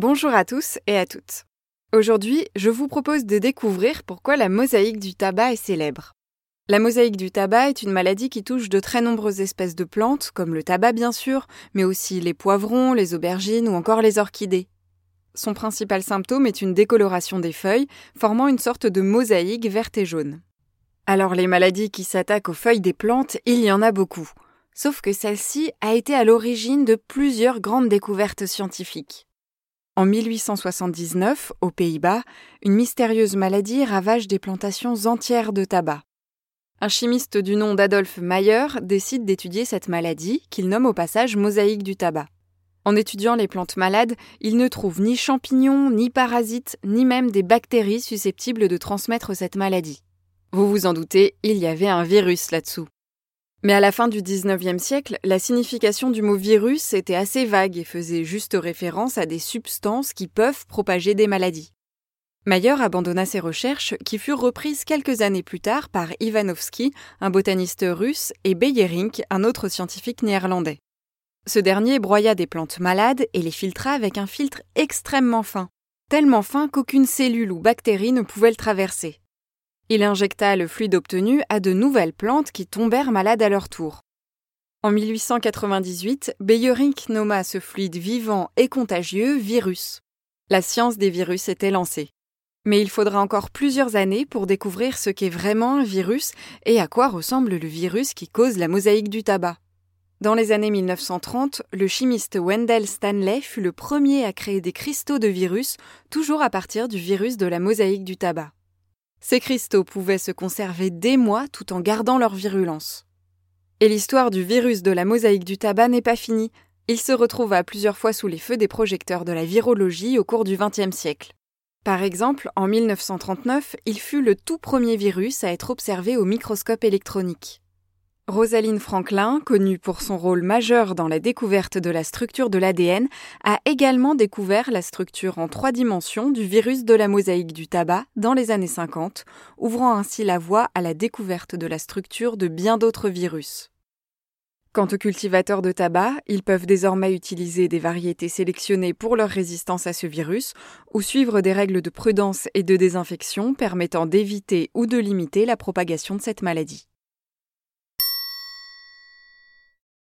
Bonjour à tous et à toutes. Aujourd'hui, je vous propose de découvrir pourquoi la mosaïque du tabac est célèbre. La mosaïque du tabac est une maladie qui touche de très nombreuses espèces de plantes, comme le tabac bien sûr, mais aussi les poivrons, les aubergines ou encore les orchidées. Son principal symptôme est une décoloration des feuilles, formant une sorte de mosaïque verte et jaune. Alors les maladies qui s'attaquent aux feuilles des plantes, il y en a beaucoup. Sauf que celle-ci a été à l'origine de plusieurs grandes découvertes scientifiques. En 1879, aux Pays-Bas, une mystérieuse maladie ravage des plantations entières de tabac. Un chimiste du nom d'Adolphe Mayer décide d'étudier cette maladie, qu'il nomme au passage mosaïque du tabac. En étudiant les plantes malades, il ne trouve ni champignons, ni parasites, ni même des bactéries susceptibles de transmettre cette maladie. Vous vous en doutez, il y avait un virus là-dessous. Mais à la fin du XIXe siècle, la signification du mot virus était assez vague et faisait juste référence à des substances qui peuvent propager des maladies. Mayer abandonna ses recherches, qui furent reprises quelques années plus tard par Ivanovski, un botaniste russe, et Beyerink, un autre scientifique néerlandais. Ce dernier broya des plantes malades et les filtra avec un filtre extrêmement fin, tellement fin qu'aucune cellule ou bactérie ne pouvait le traverser. Il injecta le fluide obtenu à de nouvelles plantes qui tombèrent malades à leur tour. En 1898, Beyerink nomma ce fluide vivant et contagieux virus. La science des virus était lancée. Mais il faudra encore plusieurs années pour découvrir ce qu'est vraiment un virus et à quoi ressemble le virus qui cause la mosaïque du tabac. Dans les années 1930, le chimiste Wendell Stanley fut le premier à créer des cristaux de virus, toujours à partir du virus de la mosaïque du tabac. Ces cristaux pouvaient se conserver des mois tout en gardant leur virulence. Et l'histoire du virus de la mosaïque du tabac n'est pas finie. Il se retrouva plusieurs fois sous les feux des projecteurs de la virologie au cours du XXe siècle. Par exemple, en 1939, il fut le tout premier virus à être observé au microscope électronique. Rosaline Franklin, connue pour son rôle majeur dans la découverte de la structure de l'ADN, a également découvert la structure en trois dimensions du virus de la mosaïque du tabac dans les années 50, ouvrant ainsi la voie à la découverte de la structure de bien d'autres virus. Quant aux cultivateurs de tabac, ils peuvent désormais utiliser des variétés sélectionnées pour leur résistance à ce virus ou suivre des règles de prudence et de désinfection permettant d'éviter ou de limiter la propagation de cette maladie.